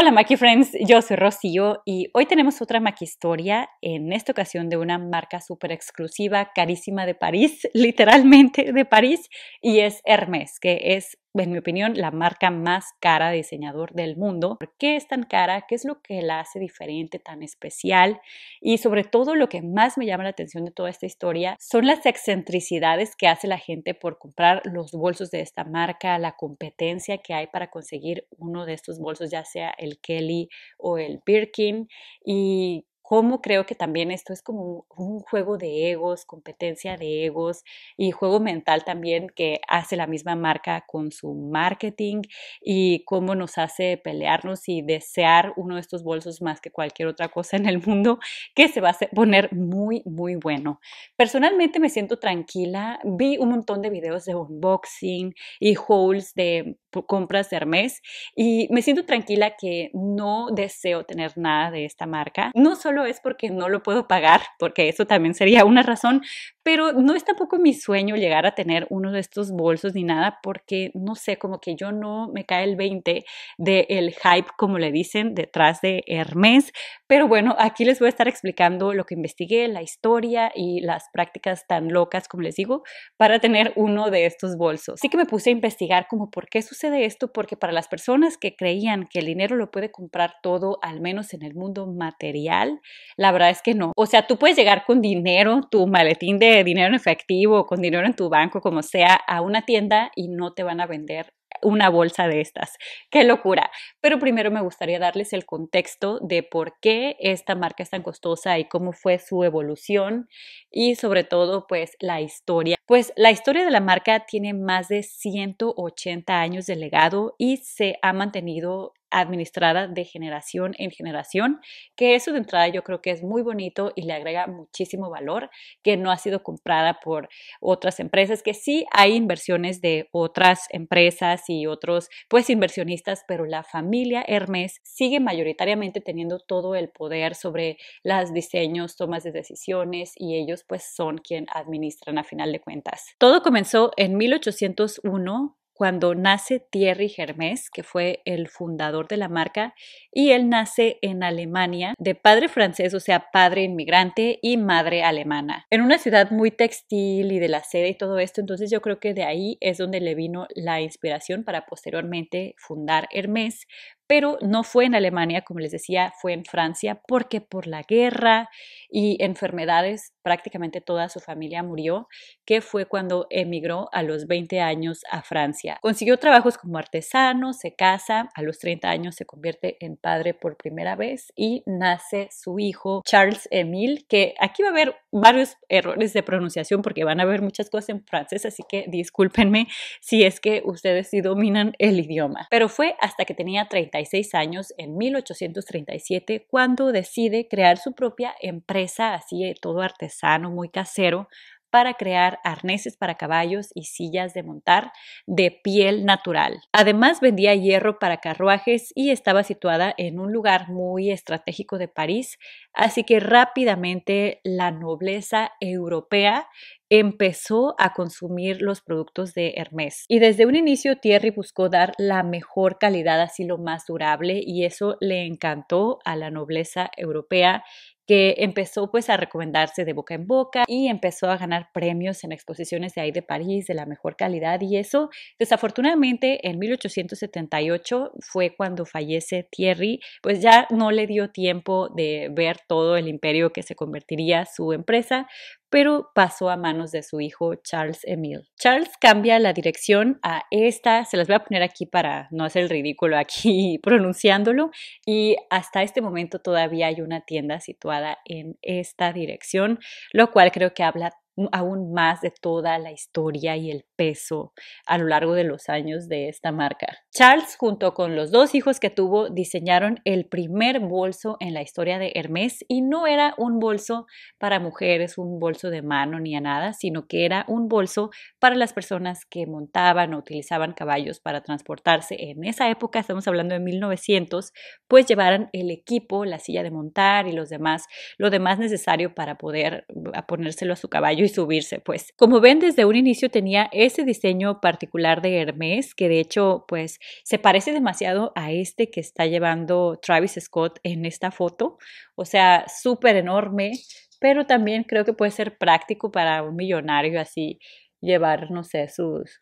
Hola Maki Friends, yo soy Rocío y hoy tenemos otra Maki historia, en esta ocasión de una marca súper exclusiva, carísima de París, literalmente de París, y es Hermès, que es en mi opinión, la marca más cara de diseñador del mundo. ¿Por qué es tan cara? ¿Qué es lo que la hace diferente, tan especial? Y sobre todo lo que más me llama la atención de toda esta historia son las excentricidades que hace la gente por comprar los bolsos de esta marca, la competencia que hay para conseguir uno de estos bolsos, ya sea el Kelly o el Birkin, y cómo creo que también esto es como un juego de egos, competencia de egos y juego mental también que hace la misma marca con su marketing y cómo nos hace pelearnos y desear uno de estos bolsos más que cualquier otra cosa en el mundo que se va a poner muy, muy bueno. Personalmente me siento tranquila, vi un montón de videos de unboxing y hauls de compras de Hermes y me siento tranquila que no deseo tener nada de esta marca. No solo es porque no lo puedo pagar, porque eso también sería una razón, pero no es tampoco mi sueño llegar a tener uno de estos bolsos ni nada, porque no sé, como que yo no me cae el 20 del hype, como le dicen, detrás de Hermes. Pero bueno, aquí les voy a estar explicando lo que investigué, la historia y las prácticas tan locas, como les digo, para tener uno de estos bolsos. Así que me puse a investigar como por qué sucede esto, porque para las personas que creían que el dinero lo puede comprar todo, al menos en el mundo material, la verdad es que no. O sea, tú puedes llegar con dinero, tu maletín de dinero en efectivo, con dinero en tu banco, como sea, a una tienda y no te van a vender una bolsa de estas. Qué locura. Pero primero me gustaría darles el contexto de por qué esta marca es tan costosa y cómo fue su evolución y sobre todo pues la historia. Pues la historia de la marca tiene más de 180 años de legado y se ha mantenido administrada de generación en generación, que eso de entrada yo creo que es muy bonito y le agrega muchísimo valor, que no ha sido comprada por otras empresas, que sí hay inversiones de otras empresas y otros pues inversionistas, pero la familia Hermes sigue mayoritariamente teniendo todo el poder sobre los diseños, tomas de decisiones y ellos pues son quien administran a final de cuentas. Todo comenzó en 1801 cuando nace Thierry Hermès, que fue el fundador de la marca, y él nace en Alemania, de padre francés, o sea, padre inmigrante y madre alemana, en una ciudad muy textil y de la seda y todo esto, entonces yo creo que de ahí es donde le vino la inspiración para posteriormente fundar Hermès, pero no fue en Alemania, como les decía, fue en Francia, porque por la guerra y enfermedades prácticamente toda su familia murió, que fue cuando emigró a los 20 años a Francia. Consiguió trabajos como artesano, se casa, a los 30 años se convierte en padre por primera vez y nace su hijo Charles Emile, que aquí va a haber varios errores de pronunciación porque van a ver muchas cosas en francés, así que discúlpenme si es que ustedes sí dominan el idioma. Pero fue hasta que tenía 30 años, en 1837, cuando decide crear su propia empresa, así todo artesano, muy casero, para crear arneses para caballos y sillas de montar de piel natural. Además vendía hierro para carruajes y estaba situada en un lugar muy estratégico de París, así que rápidamente la nobleza europea empezó a consumir los productos de Hermes. Y desde un inicio Thierry buscó dar la mejor calidad, así lo más durable, y eso le encantó a la nobleza europea que empezó pues a recomendarse de boca en boca y empezó a ganar premios en exposiciones de ahí de París de la mejor calidad y eso. Desafortunadamente en 1878 fue cuando fallece Thierry, pues ya no le dio tiempo de ver todo el imperio que se convertiría su empresa, pero pasó a manos de su hijo Charles Emile. Charles cambia la dirección a esta, se las voy a poner aquí para no hacer el ridículo aquí pronunciándolo, y hasta este momento todavía hay una tienda situada en esta dirección, lo cual creo que habla aún más de toda la historia y el peso a lo largo de los años de esta marca. Charles, junto con los dos hijos que tuvo, diseñaron el primer bolso en la historia de Hermès y no era un bolso para mujeres, un bolso de mano ni a nada, sino que era un bolso para las personas que montaban o utilizaban caballos para transportarse. En esa época, estamos hablando de 1900, pues llevaran el equipo, la silla de montar y los demás, lo demás necesario para poder ponérselo a su caballo subirse, pues. Como ven, desde un inicio tenía ese diseño particular de Hermes, que de hecho, pues, se parece demasiado a este que está llevando Travis Scott en esta foto. O sea, súper enorme, pero también creo que puede ser práctico para un millonario así llevar, no sé,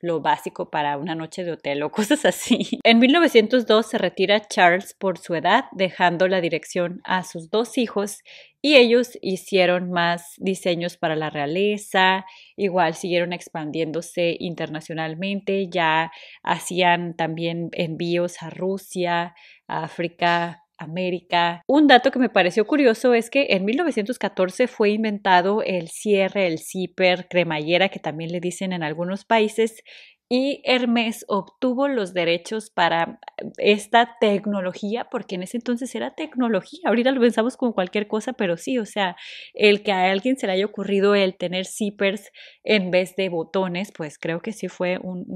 lo básico para una noche de hotel o cosas así. En 1902 se retira Charles por su edad, dejando la dirección a sus dos hijos y ellos hicieron más diseños para la realeza, igual siguieron expandiéndose internacionalmente, ya hacían también envíos a Rusia, a África, América. Un dato que me pareció curioso es que en 1914 fue inventado el cierre, el zipper, cremallera, que también le dicen en algunos países, y Hermes obtuvo los derechos para esta tecnología, porque en ese entonces era tecnología, ahorita lo pensamos como cualquier cosa, pero sí, o sea, el que a alguien se le haya ocurrido el tener zippers en vez de botones, pues creo que sí fue un,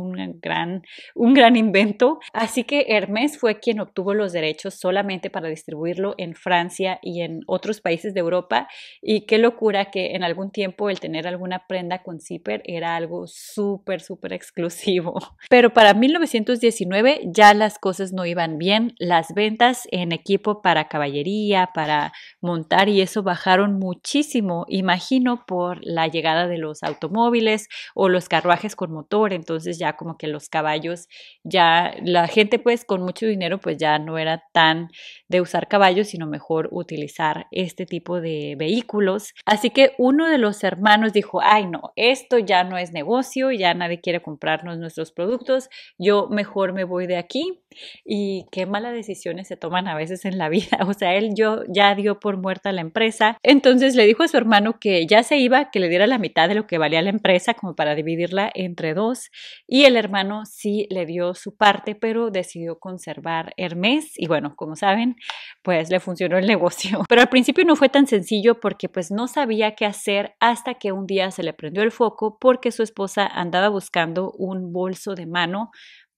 gran, un gran invento. Así que Hermes fue quien obtuvo los derechos solamente para distribuirlo en Francia y en otros países de Europa, y qué locura que en algún tiempo el tener alguna prenda con zipper era algo súper, súper exclusivo pero para 1919 ya las cosas no iban bien. Las ventas en equipo para caballería, para montar y eso bajaron muchísimo, imagino, por la llegada de los automóviles o los carruajes con motor. Entonces ya como que los caballos, ya la gente pues con mucho dinero pues ya no era tan de usar caballos, sino mejor utilizar este tipo de vehículos. Así que uno de los hermanos dijo, ay no, esto ya no es negocio, ya nadie quiere nuestros productos, yo mejor me voy de aquí y qué malas decisiones se toman a veces en la vida. O sea, él yo ya dio por muerta la empresa, entonces le dijo a su hermano que ya se iba, que le diera la mitad de lo que valía la empresa como para dividirla entre dos y el hermano sí le dio su parte, pero decidió conservar Hermes y bueno, como saben, pues le funcionó el negocio. Pero al principio no fue tan sencillo porque pues no sabía qué hacer hasta que un día se le prendió el foco porque su esposa andaba buscando un bolso de mano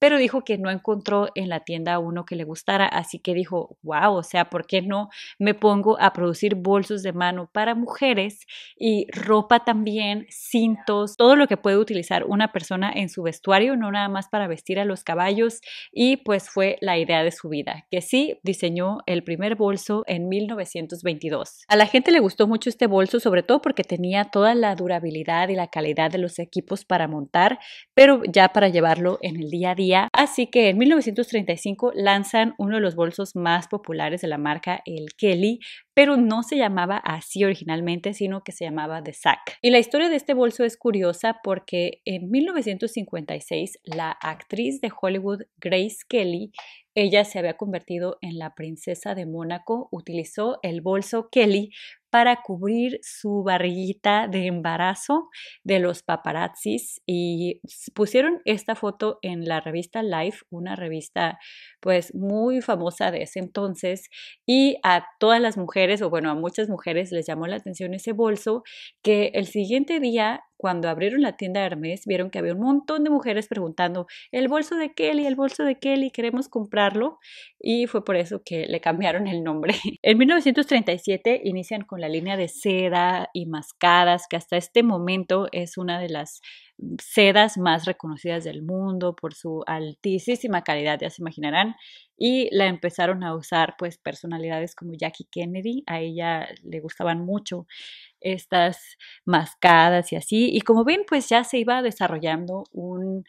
pero dijo que no encontró en la tienda uno que le gustara, así que dijo, wow, o sea, ¿por qué no me pongo a producir bolsos de mano para mujeres y ropa también, cintos, todo lo que puede utilizar una persona en su vestuario, no nada más para vestir a los caballos? Y pues fue la idea de su vida, que sí diseñó el primer bolso en 1922. A la gente le gustó mucho este bolso, sobre todo porque tenía toda la durabilidad y la calidad de los equipos para montar, pero ya para llevarlo en el día a día así que en 1935 lanzan uno de los bolsos más populares de la marca, el Kelly, pero no se llamaba así originalmente, sino que se llamaba The Sack. Y la historia de este bolso es curiosa porque en 1956 la actriz de Hollywood Grace Kelly ella se había convertido en la princesa de Mónaco, utilizó el bolso Kelly para cubrir su barriguita de embarazo de los paparazzis y pusieron esta foto en la revista Life, una revista pues muy famosa de ese entonces y a todas las mujeres o bueno a muchas mujeres les llamó la atención ese bolso que el siguiente día cuando abrieron la tienda Hermes, vieron que había un montón de mujeres preguntando, el bolso de Kelly, el bolso de Kelly, queremos comprarlo. Y fue por eso que le cambiaron el nombre. En 1937 inician con la línea de seda y mascadas, que hasta este momento es una de las sedas más reconocidas del mundo por su altísima calidad, ya se imaginarán, y la empezaron a usar pues personalidades como Jackie Kennedy, a ella le gustaban mucho estas mascadas y así, y como ven pues ya se iba desarrollando un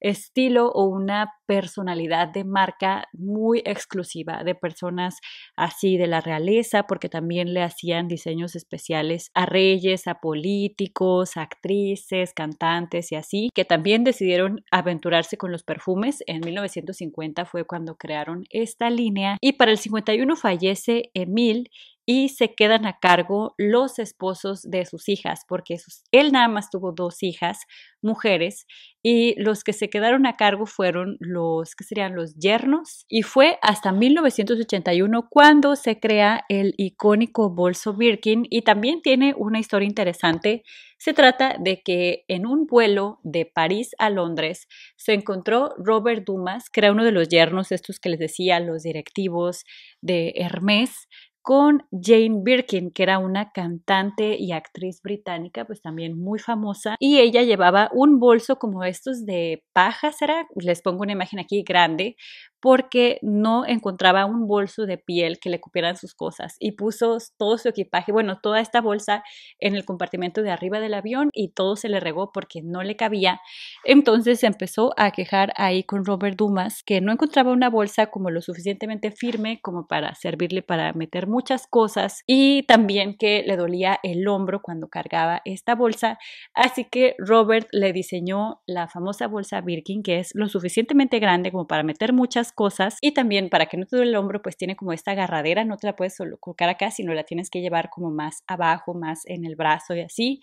estilo o una personalidad de marca muy exclusiva de personas así de la realeza, porque también le hacían diseños especiales a reyes, a políticos, actrices, cantantes y así, que también decidieron aventurarse con los perfumes. En 1950 fue cuando crearon esta línea y para el 51 fallece Emil y se quedan a cargo los esposos de sus hijas, porque él nada más tuvo dos hijas, mujeres, y los que se quedaron a cargo fueron los que serían los yernos, y fue hasta 1981 cuando se crea el icónico bolso Birkin, y también tiene una historia interesante. Se trata de que en un vuelo de París a Londres se encontró Robert Dumas, que era uno de los yernos, estos que les decía, los directivos de Hermès, con Jane Birkin, que era una cantante y actriz británica, pues también muy famosa, y ella llevaba un bolso como estos de paja, ¿será? Les pongo una imagen aquí grande, porque no encontraba un bolso de piel que le cupieran sus cosas y puso todo su equipaje, bueno, toda esta bolsa en el compartimento de arriba del avión y todo se le regó porque no le cabía. Entonces empezó a quejar ahí con Robert Dumas que no encontraba una bolsa como lo suficientemente firme como para servirle para meter muchas cosas y también que le dolía el hombro cuando cargaba esta bolsa. Así que Robert le diseñó la famosa bolsa Birkin que es lo suficientemente grande como para meter muchas cosas y también para que no te duele el hombro, pues tiene como esta agarradera, no te la puedes solo colocar acá, sino la tienes que llevar como más abajo, más en el brazo y así.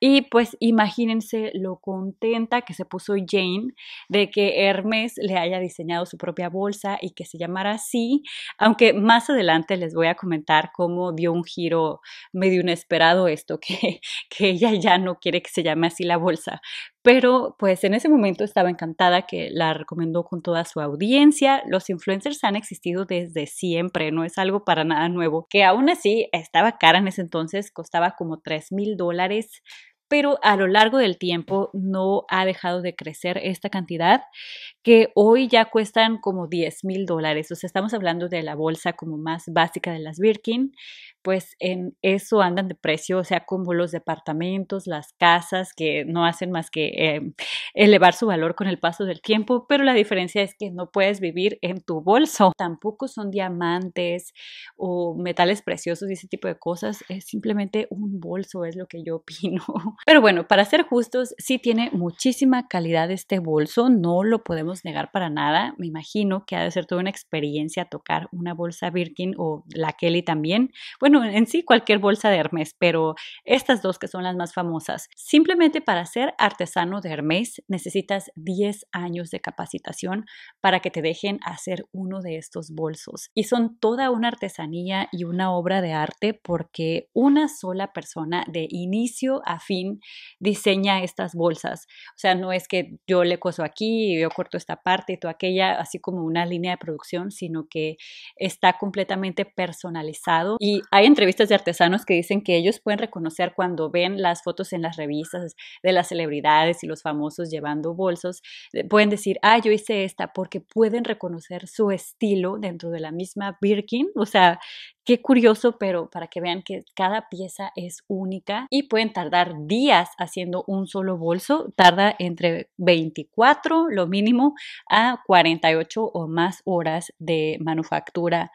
Y pues imagínense lo contenta que se puso Jane de que Hermes le haya diseñado su propia bolsa y que se llamara así, aunque más adelante les voy a comentar cómo dio un giro medio inesperado esto, que, que ella ya no quiere que se llame así la bolsa, pero pues en ese momento estaba encantada que la recomendó con toda su audiencia. Los influencers han existido desde siempre, no es algo para nada nuevo, que aún así estaba cara en ese entonces, costaba como 3 mil dólares pero a lo largo del tiempo no ha dejado de crecer esta cantidad que hoy ya cuestan como 10 mil dólares. O sea, estamos hablando de la bolsa como más básica de las Birkin, pues en eso andan de precio, o sea, como los departamentos, las casas, que no hacen más que eh, elevar su valor con el paso del tiempo, pero la diferencia es que no puedes vivir en tu bolso. Tampoco son diamantes o metales preciosos y ese tipo de cosas, es simplemente un bolso, es lo que yo opino. Pero bueno, para ser justos, sí tiene muchísima calidad este bolso, no lo podemos negar para nada. Me imagino que ha de ser toda una experiencia tocar una bolsa Birkin o la Kelly también. Bueno, en sí cualquier bolsa de Hermes, pero estas dos que son las más famosas. Simplemente para ser artesano de Hermes necesitas 10 años de capacitación para que te dejen hacer uno de estos bolsos. Y son toda una artesanía y una obra de arte porque una sola persona de inicio a fin diseña estas bolsas. O sea, no es que yo le coso aquí yo corto esta parte y toda aquella, así como una línea de producción, sino que está completamente personalizado. Y hay entrevistas de artesanos que dicen que ellos pueden reconocer cuando ven las fotos en las revistas de las celebridades y los famosos llevando bolsos, eh, pueden decir, ah, yo hice esta, porque pueden reconocer su estilo dentro de la misma Birkin. O sea, Qué curioso, pero para que vean que cada pieza es única y pueden tardar días haciendo un solo bolso. Tarda entre 24, lo mínimo, a 48 o más horas de manufactura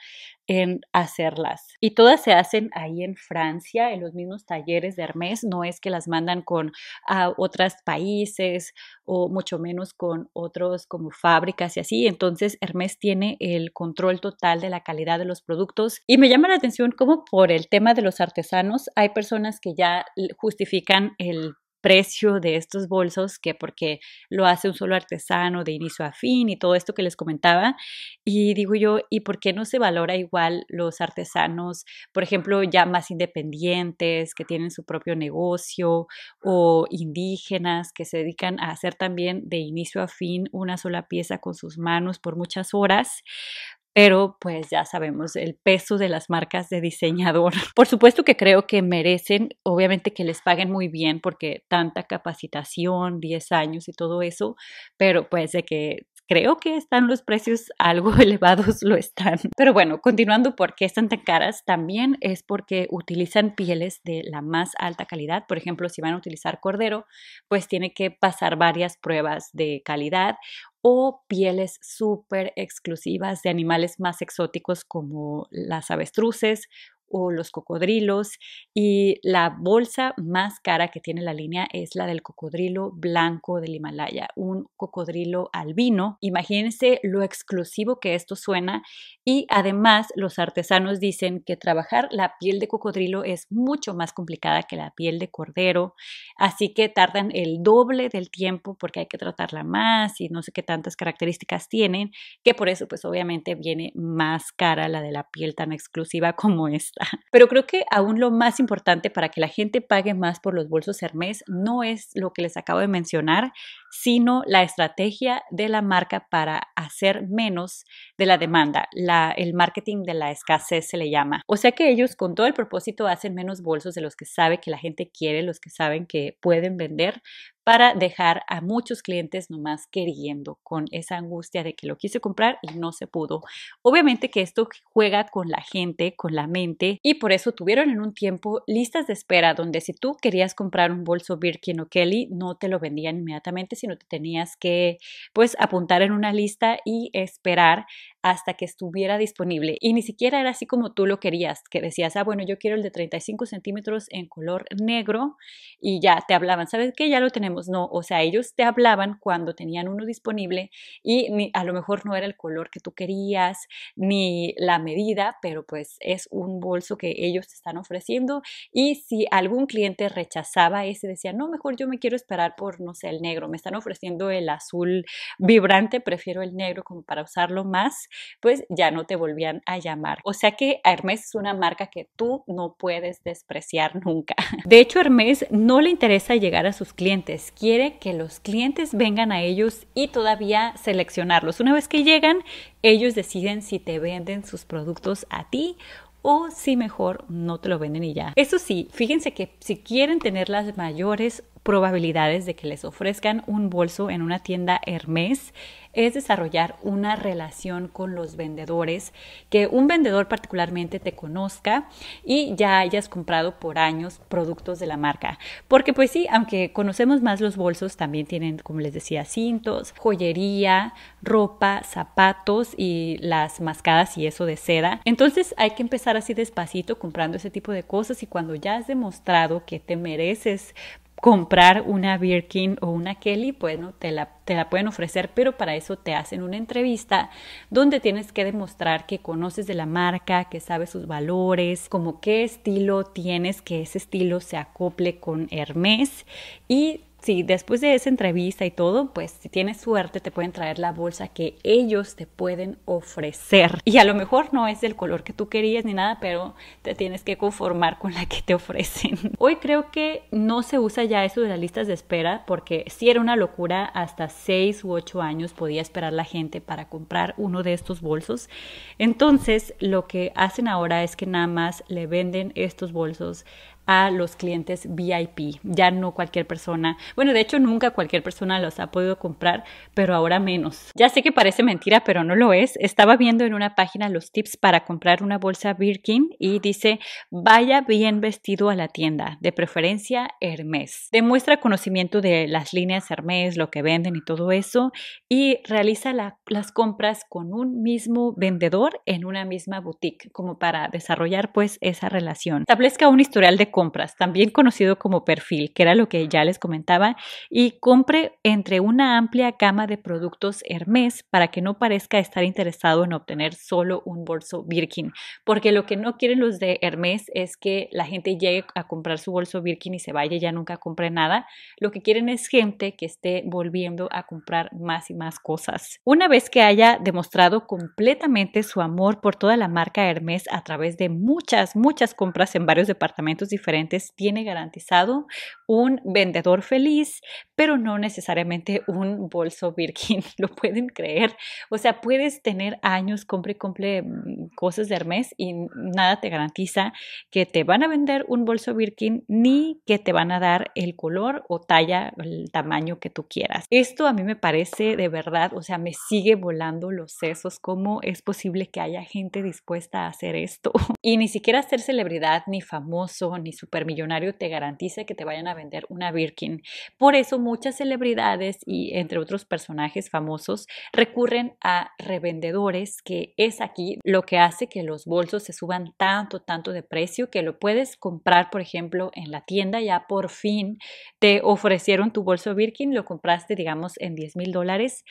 en hacerlas. Y todas se hacen ahí en Francia, en los mismos talleres de Hermes. No es que las mandan con a otros países o mucho menos con otros como fábricas y así. Entonces Hermes tiene el control total de la calidad de los productos. Y me llama la atención cómo por el tema de los artesanos hay personas que ya justifican el precio de estos bolsos que porque lo hace un solo artesano de inicio a fin y todo esto que les comentaba. Y digo yo, ¿y por qué no se valora igual los artesanos, por ejemplo, ya más independientes, que tienen su propio negocio o indígenas que se dedican a hacer también de inicio a fin una sola pieza con sus manos por muchas horas? Pero pues ya sabemos el peso de las marcas de diseñador. Por supuesto que creo que merecen, obviamente que les paguen muy bien porque tanta capacitación, 10 años y todo eso, pero pues de que creo que están los precios algo elevados, lo están. Pero bueno, continuando, ¿por qué están tan caras? También es porque utilizan pieles de la más alta calidad. Por ejemplo, si van a utilizar cordero, pues tiene que pasar varias pruebas de calidad o pieles súper exclusivas de animales más exóticos como las avestruces o los cocodrilos y la bolsa más cara que tiene la línea es la del cocodrilo blanco del Himalaya, un cocodrilo albino. Imagínense lo exclusivo que esto suena y además los artesanos dicen que trabajar la piel de cocodrilo es mucho más complicada que la piel de cordero, así que tardan el doble del tiempo porque hay que tratarla más y no sé qué tantas características tienen, que por eso pues obviamente viene más cara la de la piel tan exclusiva como esta. Pero creo que aún lo más importante para que la gente pague más por los bolsos Hermes no es lo que les acabo de mencionar, sino la estrategia de la marca para hacer menos de la demanda. El marketing de la escasez se le llama. O sea que ellos con todo el propósito hacen menos bolsos de los que sabe que la gente quiere, los que saben que pueden vender, para dejar a muchos clientes nomás queriendo, con esa angustia de que lo quise comprar y no se pudo. Obviamente que esto juega con la gente, con la mente, y por eso tuvieron en un tiempo listas de espera donde si tú querías comprar un bolso Birkin o Kelly, no te lo vendían inmediatamente, sino te tenías que pues apuntar en una lista y esperar hasta que estuviera disponible. Y ni siquiera era así como tú lo querías, que decías, ah, bueno, yo quiero el de 35 centímetros en color negro y ya te hablaban, ¿sabes qué? Ya lo tenemos. No, o sea, ellos te hablaban cuando tenían uno disponible y a lo mejor no era el color que tú querías ni la medida, pero pues es un bolso que ellos te están ofreciendo. Y si algún cliente rechazaba ese, decía, no, mejor yo me quiero esperar por, no sé, el negro, me están ofreciendo el azul vibrante, prefiero el negro como para usarlo más pues ya no te volvían a llamar. O sea que Hermes es una marca que tú no puedes despreciar nunca. De hecho, Hermes no le interesa llegar a sus clientes, quiere que los clientes vengan a ellos y todavía seleccionarlos. Una vez que llegan, ellos deciden si te venden sus productos a ti o si mejor no te lo venden y ya. Eso sí, fíjense que si quieren tener las mayores probabilidades de que les ofrezcan un bolso en una tienda Hermes es desarrollar una relación con los vendedores, que un vendedor particularmente te conozca y ya hayas comprado por años productos de la marca. Porque pues sí, aunque conocemos más los bolsos, también tienen, como les decía, cintos, joyería, ropa, zapatos y las mascadas y eso de seda. Entonces hay que empezar así despacito comprando ese tipo de cosas y cuando ya has demostrado que te mereces comprar una Birkin o una Kelly, bueno, te la, te la pueden ofrecer, pero para eso te hacen una entrevista donde tienes que demostrar que conoces de la marca, que sabes sus valores, como qué estilo tienes, que ese estilo se acople con Hermes y si después de esa entrevista y todo, pues si tienes suerte te pueden traer la bolsa que ellos te pueden ofrecer. Y a lo mejor no es del color que tú querías ni nada, pero te tienes que conformar con la que te ofrecen. Hoy creo que no se usa ya eso de las listas de espera porque si era una locura, hasta 6 u 8 años podía esperar la gente para comprar uno de estos bolsos. Entonces lo que hacen ahora es que nada más le venden estos bolsos a los clientes VIP. Ya no cualquier persona, bueno, de hecho nunca cualquier persona los ha podido comprar, pero ahora menos. Ya sé que parece mentira, pero no lo es. Estaba viendo en una página los tips para comprar una bolsa Birkin y dice, vaya bien vestido a la tienda, de preferencia Hermes. Demuestra conocimiento de las líneas Hermes, lo que venden y todo eso, y realiza las compras con un mismo vendedor en una misma boutique, como para desarrollar pues esa relación. Establezca un historial de también conocido como perfil, que era lo que ya les comentaba, y compre entre una amplia gama de productos Hermes para que no parezca estar interesado en obtener solo un bolso Birkin, porque lo que no quieren los de Hermes es que la gente llegue a comprar su bolso Birkin y se vaya y ya nunca compre nada. Lo que quieren es gente que esté volviendo a comprar más y más cosas. Una vez que haya demostrado completamente su amor por toda la marca Hermes a través de muchas, muchas compras en varios departamentos diferentes, tiene garantizado un vendedor feliz, pero no necesariamente un bolso Birkin, lo pueden creer. O sea, puedes tener años, compre, compre mm, cosas de Hermes y nada te garantiza que te van a vender un bolso Birkin ni que te van a dar el color o talla, el tamaño que tú quieras. Esto a mí me parece de verdad, o sea, me sigue volando los sesos. ¿Cómo es posible que haya gente dispuesta a hacer esto? Y ni siquiera ser celebridad, ni famoso, ni supermillonario te garantiza que te vayan a vender una Birkin. Por eso muchas celebridades y entre otros personajes famosos recurren a revendedores, que es aquí lo que hace que los bolsos se suban tanto, tanto de precio que lo puedes comprar, por ejemplo, en la tienda. Ya por fin te ofrecieron tu bolso Birkin, lo compraste, digamos, en 10 mil dólares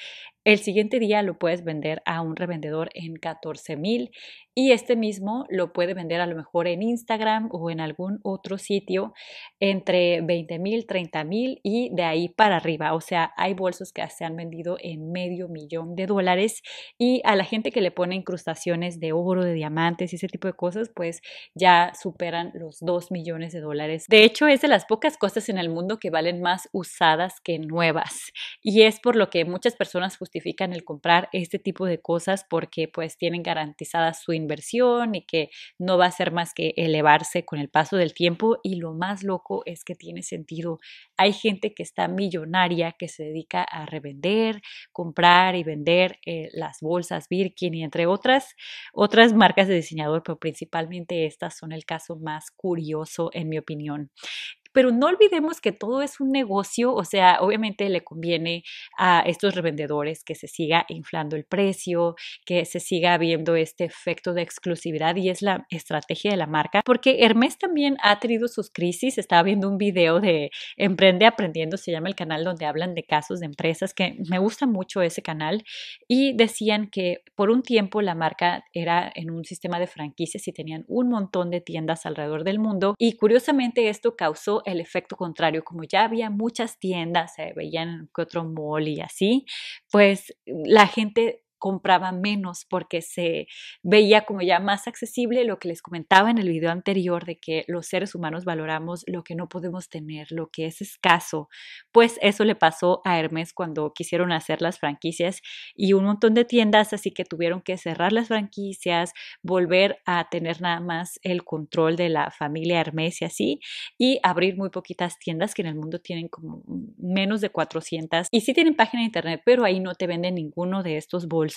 el siguiente día lo puedes vender a un revendedor en 14 mil y este mismo lo puede vender a lo mejor en Instagram o en algún otro sitio entre 20 mil, 30 mil y de ahí para arriba. O sea, hay bolsos que se han vendido en medio millón de dólares y a la gente que le pone incrustaciones de oro, de diamantes y ese tipo de cosas, pues ya superan los 2 millones de dólares. De hecho, es de las pocas cosas en el mundo que valen más usadas que nuevas y es por lo que muchas personas justifican el comprar este tipo de cosas porque pues tienen garantizada su inversión y que no va a ser más que elevarse con el paso del tiempo y lo más loco es que tiene sentido. Hay gente que está millonaria que se dedica a revender, comprar y vender eh, las bolsas Birkin y entre otras otras marcas de diseñador, pero principalmente estas son el caso más curioso en mi opinión. Pero no olvidemos que todo es un negocio, o sea, obviamente le conviene a estos revendedores que se siga inflando el precio, que se siga viendo este efecto de exclusividad y es la estrategia de la marca, porque Hermes también ha tenido sus crisis. Estaba viendo un video de Emprende Aprendiendo, se llama el canal donde hablan de casos de empresas, que me gusta mucho ese canal, y decían que por un tiempo la marca era en un sistema de franquicias y tenían un montón de tiendas alrededor del mundo y curiosamente esto causó el efecto contrario, como ya había muchas tiendas, se veían que otro mall y así, pues la gente compraba menos porque se veía como ya más accesible lo que les comentaba en el video anterior de que los seres humanos valoramos lo que no podemos tener, lo que es escaso. Pues eso le pasó a Hermes cuando quisieron hacer las franquicias y un montón de tiendas, así que tuvieron que cerrar las franquicias, volver a tener nada más el control de la familia Hermes y así, y abrir muy poquitas tiendas que en el mundo tienen como menos de 400 y sí tienen página de internet, pero ahí no te venden ninguno de estos bolsos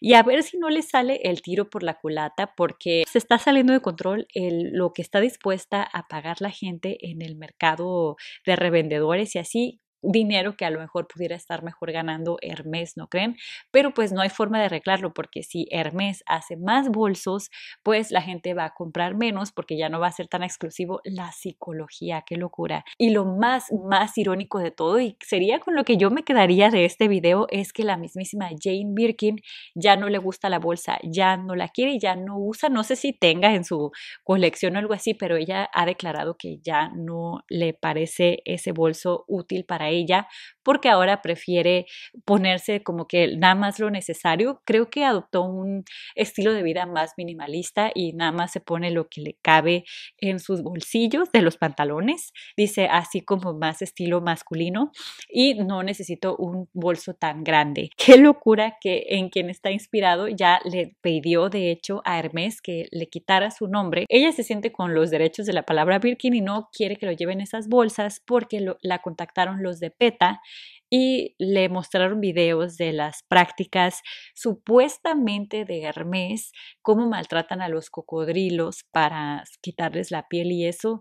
y a ver si no le sale el tiro por la culata porque se está saliendo de control lo que está dispuesta a pagar la gente en el mercado de revendedores y así dinero que a lo mejor pudiera estar mejor ganando Hermes, ¿no creen? Pero pues no hay forma de arreglarlo porque si Hermes hace más bolsos, pues la gente va a comprar menos porque ya no va a ser tan exclusivo la psicología, qué locura. Y lo más, más irónico de todo, y sería con lo que yo me quedaría de este video, es que la mismísima Jane Birkin ya no le gusta la bolsa, ya no la quiere ya no usa, no sé si tenga en su colección o algo así, pero ella ha declarado que ya no le parece ese bolso útil para ella porque ahora prefiere ponerse como que nada más lo necesario. Creo que adoptó un estilo de vida más minimalista y nada más se pone lo que le cabe en sus bolsillos de los pantalones. Dice así como más estilo masculino y no necesito un bolso tan grande. Qué locura que en quien está inspirado ya le pidió de hecho a Hermes que le quitara su nombre. Ella se siente con los derechos de la palabra Birkin y no quiere que lo lleven esas bolsas porque la contactaron los de PETA y le mostraron videos de las prácticas supuestamente de Hermes, cómo maltratan a los cocodrilos para quitarles la piel y eso,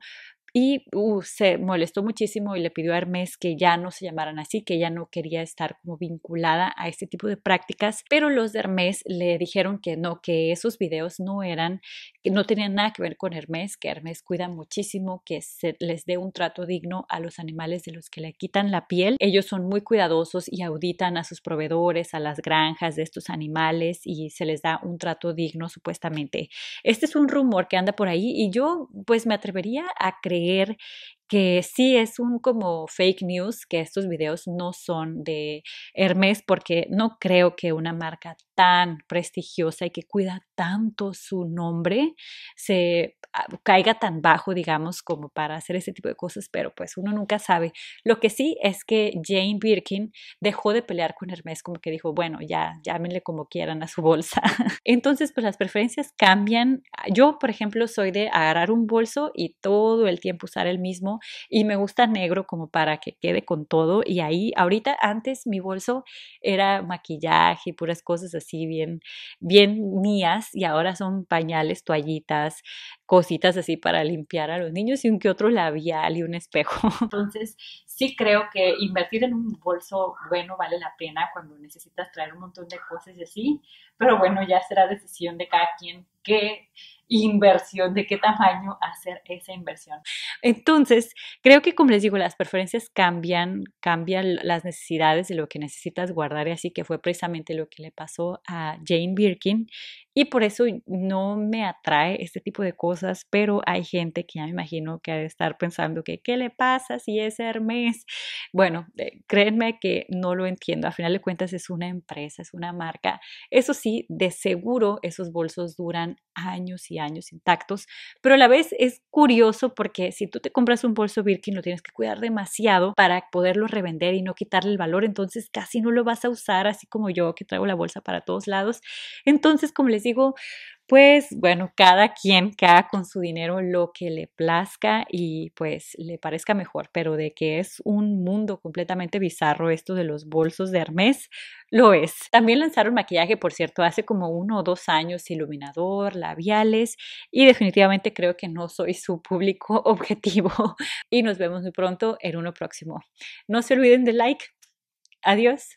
y uh, se molestó muchísimo y le pidió a Hermes que ya no se llamaran así, que ya no quería estar como vinculada a este tipo de prácticas, pero los de Hermes le dijeron que no, que esos videos no eran, que no tenían nada que ver con Hermes, que Hermes cuida muchísimo, que se les dé un trato digno a los animales de los que le quitan la piel. Ellos son muy cuidadosos y auditan a sus proveedores, a las granjas de estos animales y se les da un trato digno supuestamente. Este es un rumor que anda por ahí y yo pues me atrevería a creer leer que sí es un como fake news, que estos videos no son de Hermes, porque no creo que una marca tan prestigiosa y que cuida tanto su nombre se ah, caiga tan bajo, digamos, como para hacer ese tipo de cosas, pero pues uno nunca sabe. Lo que sí es que Jane Birkin dejó de pelear con Hermes, como que dijo, bueno, ya llámenle como quieran a su bolsa. Entonces, pues las preferencias cambian. Yo, por ejemplo, soy de agarrar un bolso y todo el tiempo usar el mismo y me gusta negro como para que quede con todo y ahí ahorita antes mi bolso era maquillaje y puras cosas así bien, bien mías y ahora son pañales, toallitas, cositas así para limpiar a los niños y un que otro labial y un espejo. Entonces, sí creo que invertir en un bolso bueno vale la pena cuando necesitas traer un montón de cosas y así, pero bueno, ya será decisión de cada quien qué inversión, de qué tamaño hacer esa inversión. Entonces, creo que como les digo, las preferencias cambian, cambian las necesidades de lo que necesitas guardar y así que fue precisamente lo que le pasó a Jane Birkin y por eso no me atrae este tipo de cosas, pero hay gente que ya me imagino que ha de estar pensando que ¿qué le pasa si es Hermes? Bueno, eh, créanme que no lo entiendo, a final de cuentas es una empresa, es una marca. Eso sí, de seguro esos bolsos duran años y años intactos, pero a la vez es curioso porque si tú te compras un bolso Birkin lo tienes que cuidar demasiado para poderlo revender y no quitarle el valor, entonces casi no lo vas a usar así como yo que traigo la bolsa para todos lados. Entonces, como les digo, pues bueno, cada quien que haga con su dinero lo que le plazca y pues le parezca mejor, pero de que es un mundo completamente bizarro esto de los bolsos de Hermes, lo es. También lanzaron maquillaje, por cierto, hace como uno o dos años, iluminador, labiales y definitivamente creo que no soy su público objetivo y nos vemos muy pronto en uno próximo. No se olviden de like. Adiós.